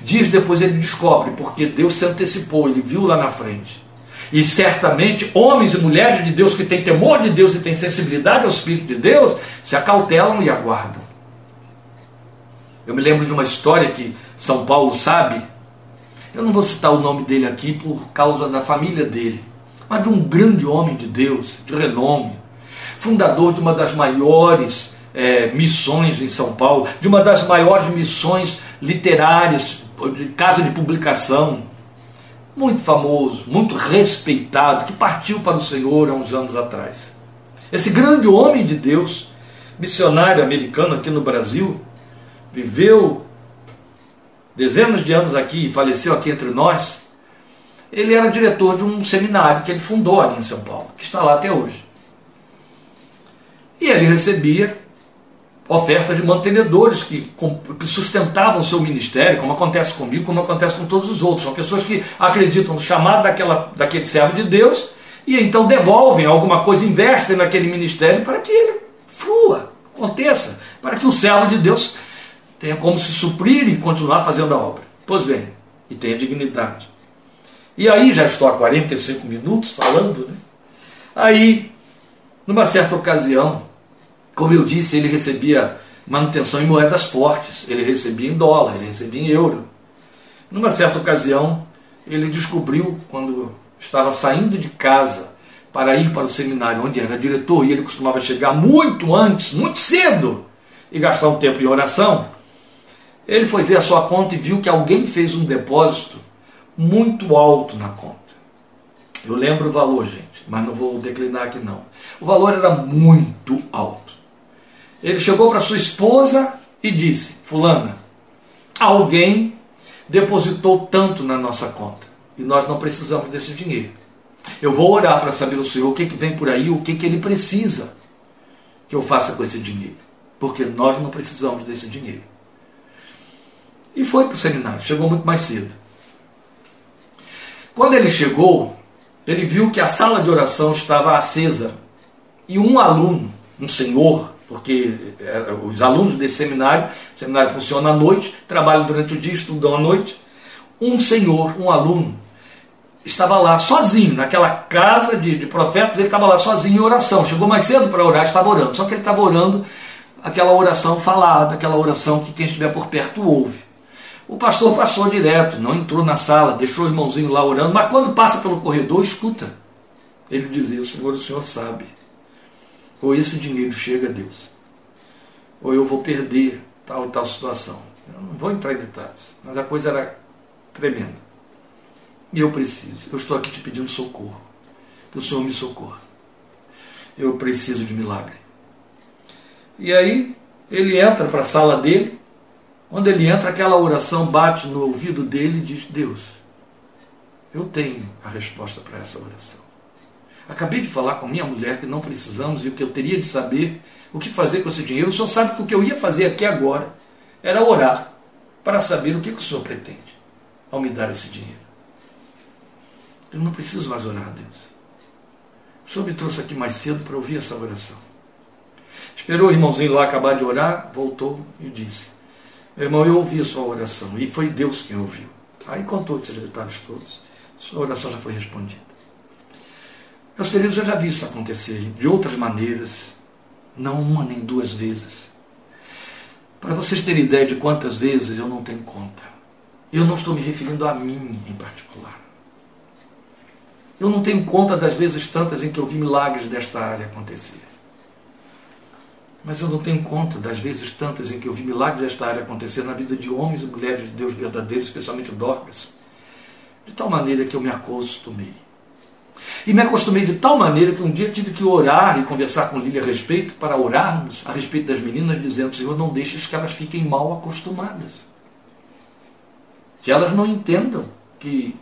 Dias depois ele descobre, porque Deus se antecipou, ele viu lá na frente. E certamente homens e mulheres de Deus que têm temor de Deus e têm sensibilidade ao Espírito de Deus se acautelam e aguardam. Eu me lembro de uma história que São Paulo sabe. Eu não vou citar o nome dele aqui por causa da família dele mas de um grande homem de Deus, de renome, fundador de uma das maiores é, missões em São Paulo, de uma das maiores missões literárias, casa de publicação, muito famoso, muito respeitado, que partiu para o Senhor há uns anos atrás. Esse grande homem de Deus, missionário americano aqui no Brasil, viveu dezenas de anos aqui e faleceu aqui entre nós ele era diretor de um seminário que ele fundou ali em São Paulo, que está lá até hoje. E ele recebia ofertas de mantenedores que, que sustentavam o seu ministério, como acontece comigo, como acontece com todos os outros. São pessoas que acreditam no chamado daquela, daquele servo de Deus e então devolvem alguma coisa, investem naquele ministério para que ele flua, aconteça, para que o servo de Deus tenha como se suprir e continuar fazendo a obra. Pois bem, e tenha dignidade. E aí, já estou há 45 minutos falando, né? Aí, numa certa ocasião, como eu disse, ele recebia manutenção em moedas fortes, ele recebia em dólar, ele recebia em euro. Numa certa ocasião, ele descobriu, quando estava saindo de casa para ir para o seminário onde era diretor, e ele costumava chegar muito antes, muito cedo, e gastar um tempo em oração, ele foi ver a sua conta e viu que alguém fez um depósito muito alto na conta. Eu lembro o valor, gente, mas não vou declinar aqui não. O valor era muito alto. Ele chegou para sua esposa e disse: Fulana, alguém depositou tanto na nossa conta e nós não precisamos desse dinheiro. Eu vou orar para saber o Senhor o que, que vem por aí, o que, que ele precisa que eu faça com esse dinheiro. Porque nós não precisamos desse dinheiro. E foi para o seminário, chegou muito mais cedo. Quando ele chegou, ele viu que a sala de oração estava acesa e um aluno, um senhor, porque é, os alunos desse seminário, o seminário funciona à noite, trabalham durante o dia, estudam à noite, um senhor, um aluno, estava lá sozinho, naquela casa de, de profetas, ele estava lá sozinho em oração. Chegou mais cedo para orar, estava orando. Só que ele estava orando aquela oração falada, aquela oração que quem estiver por perto ouve. O pastor passou direto, não entrou na sala, deixou o irmãozinho lá orando, mas quando passa pelo corredor, escuta. Ele dizia: Senhor, o senhor sabe. Ou esse dinheiro chega a Deus, ou eu vou perder tal tal situação. Eu não vou entrar em detalhes, mas a coisa era tremenda. E eu preciso. Eu estou aqui te pedindo socorro. Que o Senhor me socorra. Eu preciso de milagre. E aí ele entra para a sala dele. Quando ele entra, aquela oração bate no ouvido dele e diz: Deus, eu tenho a resposta para essa oração. Acabei de falar com minha mulher que não precisamos e o que eu teria de saber o que fazer com esse dinheiro. O senhor sabe que o que eu ia fazer aqui agora era orar para saber o que, que o senhor pretende ao me dar esse dinheiro. Eu não preciso mais orar a Deus. O Senhor me trouxe aqui mais cedo para ouvir essa oração. Esperou o irmãozinho lá acabar de orar, voltou e disse: Meu irmão, eu ouvi a sua oração e foi Deus quem ouviu. Aí contou esses detalhes todos. Sua oração já foi respondida. Meus queridos, eu já vi isso acontecer de outras maneiras, não uma nem duas vezes. Para vocês terem ideia de quantas vezes eu não tenho conta. Eu não estou me referindo a mim em particular. Eu não tenho conta das vezes tantas em que eu vi milagres desta área acontecer. Mas eu não tenho conta das vezes tantas em que eu vi milagres desta área acontecer na vida de homens e mulheres de Deus verdadeiros, especialmente Dorcas. De tal maneira que eu me acostumei. E me acostumei de tal maneira que um dia tive que orar e conversar com Lília a respeito, para orarmos a respeito das meninas, dizendo: Senhor, não deixes que elas fiquem mal acostumadas. Que elas não entendam que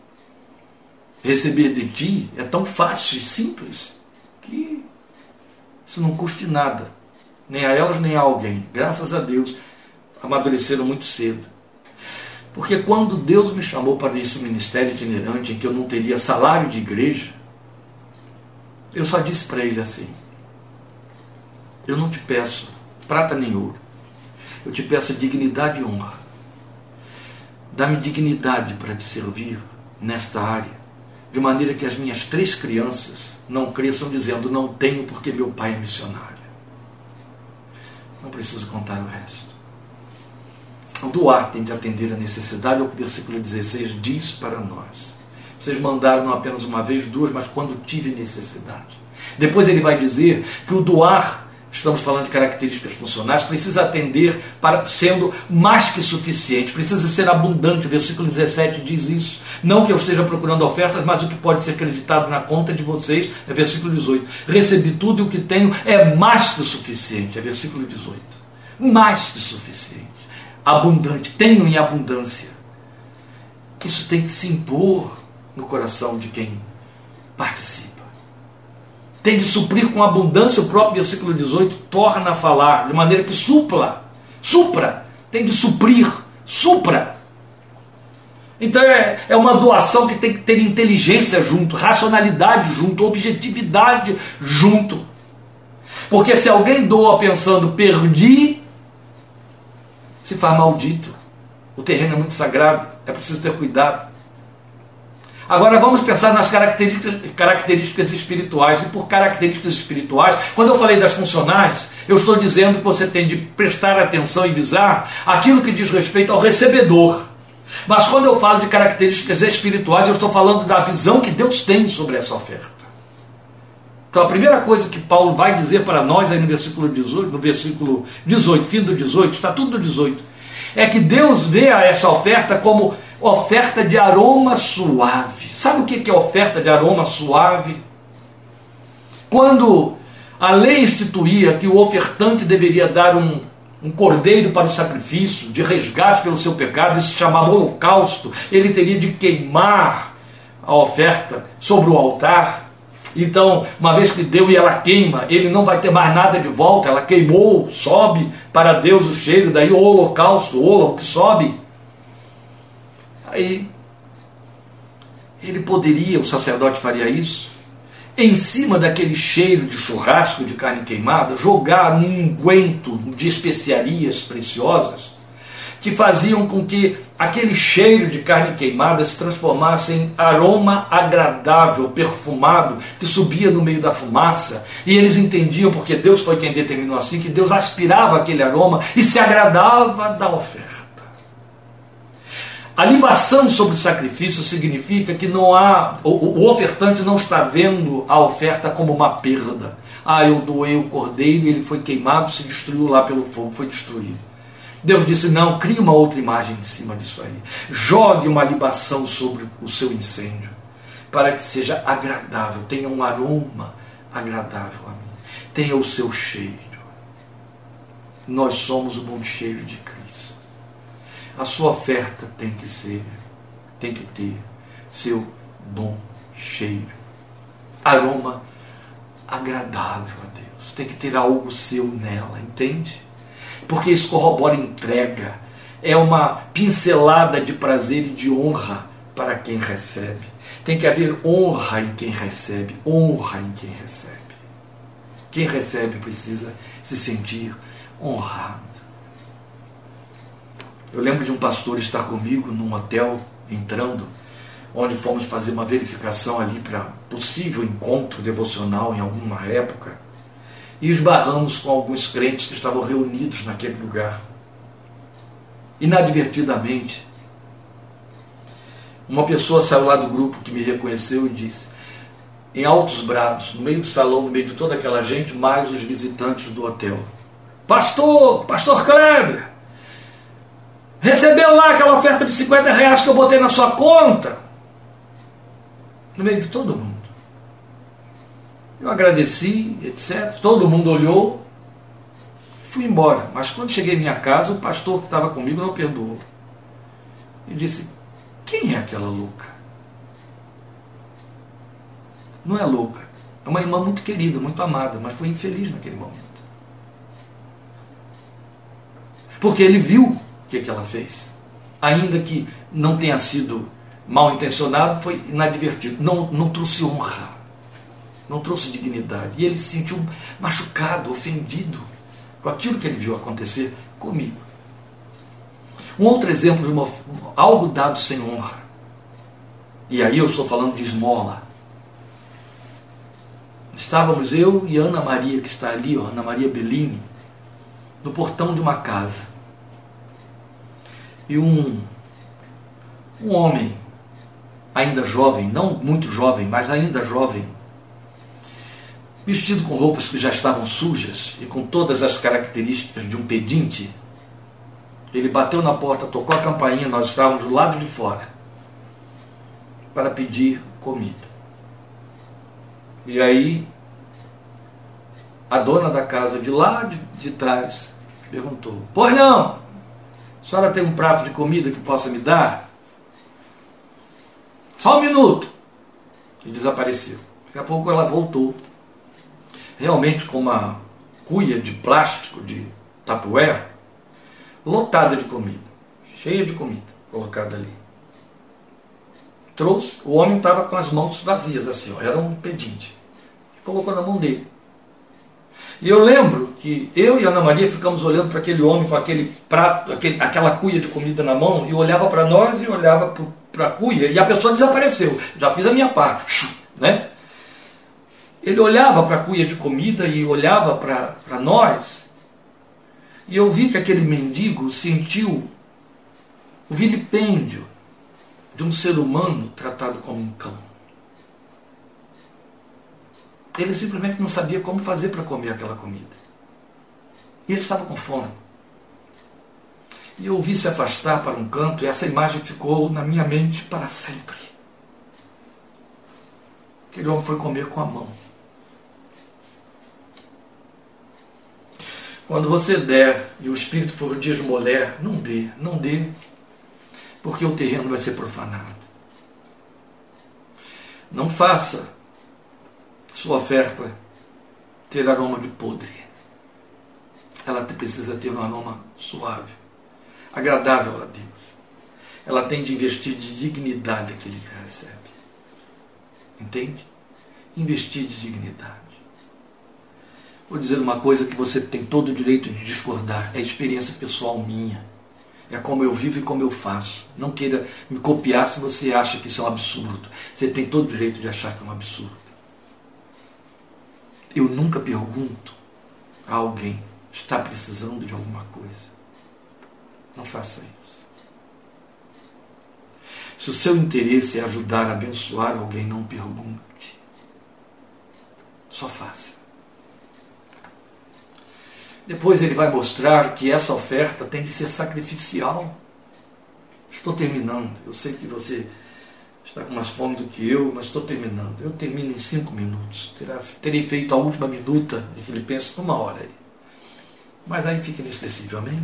receber de ti é tão fácil e simples que isso não custe nada, nem a elas nem a alguém. Graças a Deus, amadureceram muito cedo. Porque quando Deus me chamou para esse ministério itinerante em que eu não teria salário de igreja, eu só disse para ele assim: Eu não te peço prata nem ouro, eu te peço dignidade e honra. Dá-me dignidade para te servir nesta área de maneira que as minhas três crianças não cresçam dizendo não tenho porque meu pai é missionário. Não preciso contar o resto. O doar tem de atender a necessidade, o versículo 16 diz para nós. Vocês mandaram não apenas uma vez, duas, mas quando tive necessidade. Depois ele vai dizer que o doar estamos falando de características funcionais, precisa atender para sendo mais que suficiente, precisa ser abundante. O versículo 17 diz isso. Não que eu esteja procurando ofertas, mas o que pode ser acreditado na conta de vocês, é versículo 18. Recebi tudo e o que tenho é mais que suficiente, é versículo 18. Mais que suficiente. Abundante, tenho em abundância. Isso tem que se impor no coração de quem participa tem de suprir com abundância, o próprio versículo 18 torna a falar, de maneira que supla, supra, tem de suprir, supra. Então é, é uma doação que tem que ter inteligência junto, racionalidade junto, objetividade junto. Porque se alguém doa pensando perdi, se faz maldito. O terreno é muito sagrado, é preciso ter cuidado. Agora vamos pensar nas características, espirituais. E por características espirituais, quando eu falei das funcionais, eu estou dizendo que você tem de prestar atenção e visar aquilo que diz respeito ao recebedor. Mas quando eu falo de características espirituais, eu estou falando da visão que Deus tem sobre essa oferta. Então a primeira coisa que Paulo vai dizer para nós aí no versículo 18, no versículo 18, fim do 18, está tudo no 18, é que Deus vê a essa oferta como oferta de aroma suave. Sabe o que é oferta de aroma suave? Quando a lei instituía que o ofertante deveria dar um, um cordeiro para o sacrifício, de resgate pelo seu pecado, isso se chamava holocausto, ele teria de queimar a oferta sobre o altar. Então, uma vez que deu e ela queima, ele não vai ter mais nada de volta, ela queimou, sobe para Deus o cheiro, daí o holocausto, o olo que sobe. Aí, ele poderia, o sacerdote faria isso, em cima daquele cheiro de churrasco de carne queimada, jogar um unguento de especiarias preciosas, que faziam com que aquele cheiro de carne queimada se transformasse em aroma agradável, perfumado, que subia no meio da fumaça. E eles entendiam, porque Deus foi quem determinou assim, que Deus aspirava aquele aroma e se agradava da oferta. A libação sobre o sacrifício significa que não há, o, o, ofertante não está vendo a oferta como uma perda. Ah, eu doei o cordeiro e ele foi queimado, se destruiu lá pelo fogo, foi destruído. Deus disse: não, crie uma outra imagem de cima disso aí. Jogue uma libação sobre o seu incêndio, para que seja agradável, tenha um aroma agradável a mim, tenha o seu cheiro. Nós somos o bom cheiro de Cristo a sua oferta tem que ser, tem que ter seu bom cheiro, aroma agradável a Deus. Tem que ter algo seu nela, entende? Porque isso corrobora entrega, é uma pincelada de prazer e de honra para quem recebe. Tem que haver honra em quem recebe, honra em quem recebe. Quem recebe precisa se sentir honrado. Eu lembro de um pastor estar comigo num hotel, entrando, onde fomos fazer uma verificação ali para possível encontro devocional em alguma época, e esbarramos com alguns crentes que estavam reunidos naquele lugar. Inadvertidamente, uma pessoa saiu lá do grupo que me reconheceu e disse, em altos brados, no meio do salão, no meio de toda aquela gente, mais os visitantes do hotel: Pastor, Pastor Kleber, Recebeu lá aquela oferta de 50 reais que eu botei na sua conta? No meio de todo mundo. Eu agradeci, etc. Todo mundo olhou. Fui embora. Mas quando cheguei em minha casa, o pastor que estava comigo não perdoou. E disse: Quem é aquela louca? Não é louca. É uma irmã muito querida, muito amada, mas foi infeliz naquele momento. Porque ele viu que, que ela fez. Ainda que não tenha sido mal intencionado, foi inadvertido. Não, não trouxe honra, não trouxe dignidade. E ele se sentiu machucado, ofendido com aquilo que ele viu acontecer comigo. Um outro exemplo de uma, algo dado sem honra. E aí eu estou falando de esmola. Estávamos eu e Ana Maria, que está ali, ó, Ana Maria Bellini, no portão de uma casa e um, um homem, ainda jovem, não muito jovem, mas ainda jovem, vestido com roupas que já estavam sujas e com todas as características de um pedinte, ele bateu na porta, tocou a campainha, nós estávamos do lado de fora, para pedir comida. E aí, a dona da casa de lá de, de trás perguntou: Pois não, a senhora tem um prato de comida que possa me dar? Só um minuto. E desapareceu. Daqui a pouco ela voltou. Realmente com uma cuia de plástico, de tapué, lotada de comida. Cheia de comida colocada ali. Trouxe, o homem estava com as mãos vazias, assim, ó, era um pedinte. Colocou na mão dele. E eu lembro que eu e Ana Maria ficamos olhando para aquele homem com aquele prato, aquele, aquela cuia de comida na mão, e olhava para nós e olhava para a cuia, e a pessoa desapareceu. Já fiz a minha parte, né? Ele olhava para a cuia de comida e olhava para nós, e eu vi que aquele mendigo sentiu o vilipêndio de um ser humano tratado como um cão. Ele simplesmente não sabia como fazer para comer aquela comida. E ele estava com fome. E eu vi se afastar para um canto e essa imagem ficou na minha mente para sempre. Aquele homem foi comer com a mão. Quando você der e o espírito for de esmoler, não dê, não dê, porque o terreno vai ser profanado. Não faça sua oferta ter aroma de podre. Ela precisa ter um aroma suave, agradável a Deus. Ela tem de investir de dignidade aquele que recebe. Entende? Investir de dignidade. Vou dizer uma coisa que você tem todo o direito de discordar. É experiência pessoal minha. É como eu vivo e como eu faço. Não queira me copiar se você acha que isso é um absurdo. Você tem todo o direito de achar que é um absurdo. Eu nunca pergunto a alguém: está precisando de alguma coisa? Não faça isso. Se o seu interesse é ajudar a abençoar alguém, não pergunte. Só faça. Depois ele vai mostrar que essa oferta tem que ser sacrificial. Estou terminando. Eu sei que você está com mais fome do que eu, mas estou terminando. Eu termino em cinco minutos. terei feito a última minuta de Filipenses numa hora aí. Mas aí fica inesquecível, amém?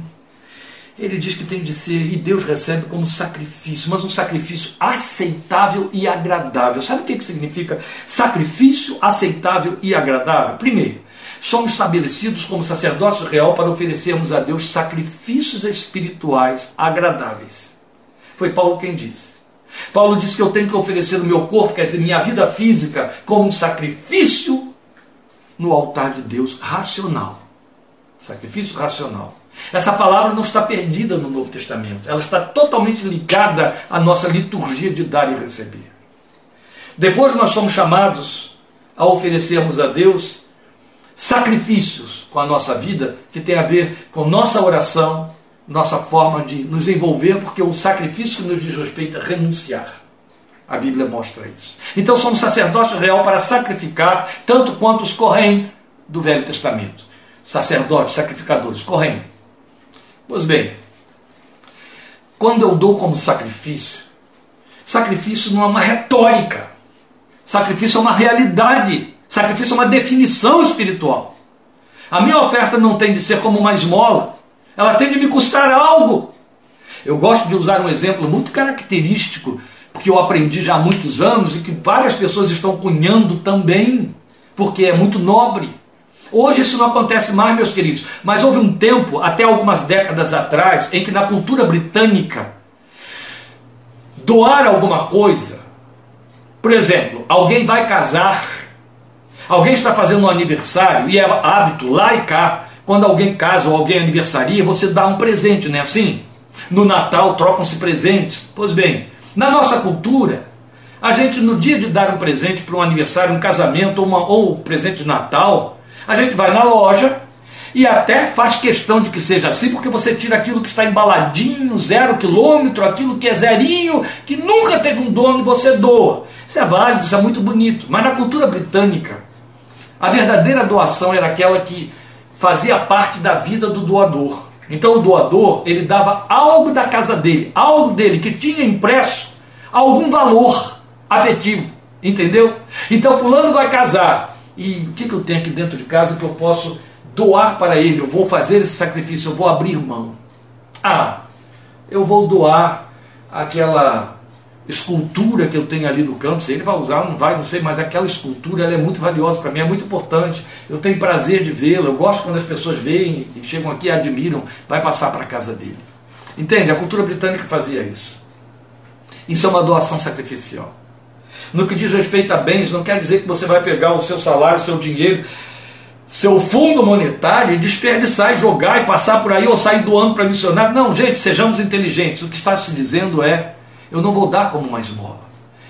Ele diz que tem de ser, e Deus recebe como sacrifício, mas um sacrifício aceitável e agradável. Sabe o que, que significa sacrifício aceitável e agradável? Primeiro, somos estabelecidos como sacerdócio real para oferecermos a Deus sacrifícios espirituais agradáveis. Foi Paulo quem disse. Paulo disse que eu tenho que oferecer o meu corpo, quer dizer, minha vida física, como um sacrifício no altar de Deus racional. Sacrifício racional. Essa palavra não está perdida no Novo Testamento, ela está totalmente ligada à nossa liturgia de dar e receber. Depois nós somos chamados a oferecermos a Deus sacrifícios com a nossa vida que tem a ver com nossa oração, nossa forma de nos envolver, porque o sacrifício que nos diz respeito é renunciar. A Bíblia mostra isso. Então somos sacerdócio real para sacrificar, tanto quanto os correm do Velho Testamento. Sacerdotes, sacrificadores, correm. Pois bem, quando eu dou como sacrifício, sacrifício não é uma retórica, sacrifício é uma realidade. Sacrifício é uma definição espiritual. A minha oferta não tem de ser como uma esmola, ela tem de me custar algo. Eu gosto de usar um exemplo muito característico, porque eu aprendi já há muitos anos e que várias pessoas estão cunhando também, porque é muito nobre. Hoje isso não acontece mais, meus queridos, mas houve um tempo, até algumas décadas atrás, em que na cultura britânica, doar alguma coisa, por exemplo, alguém vai casar Alguém está fazendo um aniversário e é hábito lá e cá, quando alguém casa ou alguém aniversaria, você dá um presente, não é assim? No Natal trocam-se presentes. Pois bem, na nossa cultura, a gente no dia de dar um presente para um aniversário, um casamento ou, uma, ou um presente de Natal, a gente vai na loja e até faz questão de que seja assim, porque você tira aquilo que está embaladinho, zero quilômetro, aquilo que é zerinho, que nunca teve um dono e você doa. Isso é válido, isso é muito bonito. Mas na cultura britânica, a verdadeira doação era aquela que fazia parte da vida do doador. Então o doador, ele dava algo da casa dele, algo dele que tinha impresso algum valor afetivo, entendeu? Então fulano vai casar, e o que, que eu tenho aqui dentro de casa que eu posso doar para ele? Eu vou fazer esse sacrifício, eu vou abrir mão. Ah, eu vou doar aquela escultura que eu tenho ali no campo, se ele vai usar, não vai, não sei, mas aquela escultura ela é muito valiosa para mim, é muito importante. Eu tenho prazer de vê-la, eu gosto quando as pessoas veem e chegam aqui e admiram, vai passar para a casa dele. Entende? A cultura britânica fazia isso. Isso é uma doação sacrificial. No que diz respeito a bens, não quer dizer que você vai pegar o seu salário, o seu dinheiro, seu fundo monetário e desperdiçar e jogar e passar por aí ou sair doando para missionário. Não, gente, sejamos inteligentes. O que está se dizendo é eu não vou dar como uma esmola.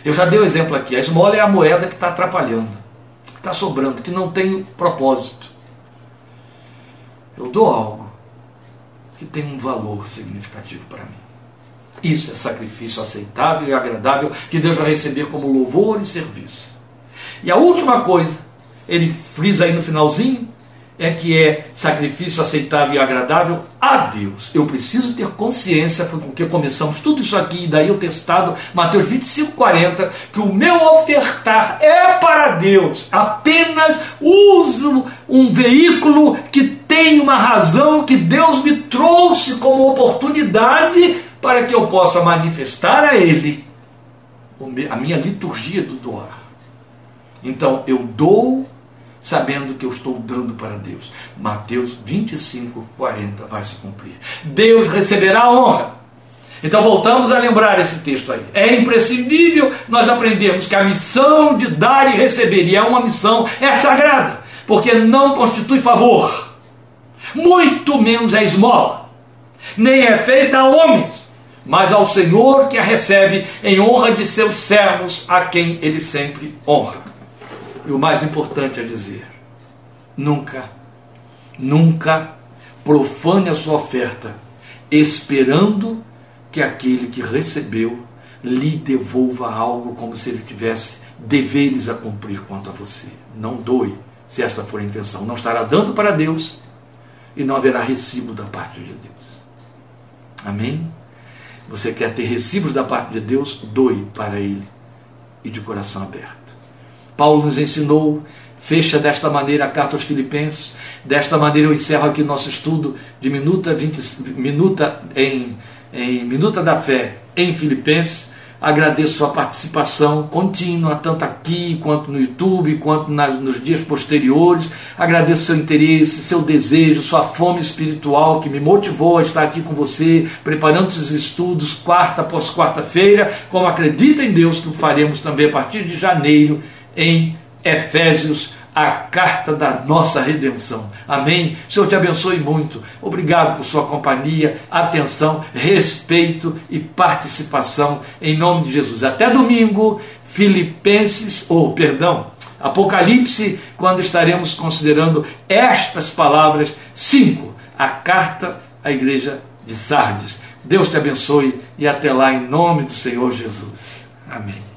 Eu já dei o exemplo aqui: a esmola é a moeda que está atrapalhando, que está sobrando, que não tem propósito. Eu dou algo que tem um valor significativo para mim. Isso é sacrifício aceitável e agradável que Deus vai receber como louvor e serviço. E a última coisa, ele frisa aí no finalzinho, é que é sacrifício aceitável e agradável a Deus. Eu preciso ter consciência, foi com que começamos tudo isso aqui, e daí eu testado Mateus 25, 40, que o meu ofertar é para Deus. Apenas uso um veículo que tem uma razão que Deus me trouxe como oportunidade para que eu possa manifestar a Ele a minha liturgia do doar. Então eu dou sabendo que eu estou dando para Deus. Mateus 25, 40 vai se cumprir. Deus receberá a honra. Então voltamos a lembrar esse texto aí. É imprescindível nós aprendermos que a missão de dar e receber, e é uma missão, é sagrada, porque não constitui favor, muito menos é esmola. nem é feita a homens, mas ao Senhor que a recebe em honra de seus servos, a quem ele sempre honra. E o mais importante é dizer: nunca, nunca profane a sua oferta, esperando que aquele que recebeu lhe devolva algo como se ele tivesse deveres a cumprir quanto a você. Não doe, se esta for a intenção. Não estará dando para Deus e não haverá recibo da parte de Deus. Amém? Você quer ter recibos da parte de Deus? Doe para Ele e de coração aberto. Paulo nos ensinou, fecha desta maneira a carta aos Filipenses. Desta maneira eu encerro aqui nosso estudo de minuta, 20, minuta, em, em Minuta da Fé em Filipenses. Agradeço sua participação contínua, tanto aqui quanto no YouTube, quanto na, nos dias posteriores. Agradeço seu interesse, seu desejo, sua fome espiritual que me motivou a estar aqui com você, preparando esses estudos quarta após quarta-feira, como acredita em Deus que o faremos também a partir de janeiro em Efésios a carta da nossa redenção. Amém? Senhor te abençoe muito. Obrigado por sua companhia, atenção, respeito e participação em nome de Jesus. Até domingo, Filipenses, ou oh, perdão, Apocalipse, quando estaremos considerando estas palavras, cinco, a carta à igreja de Sardes. Deus te abençoe e até lá em nome do Senhor Jesus. Amém.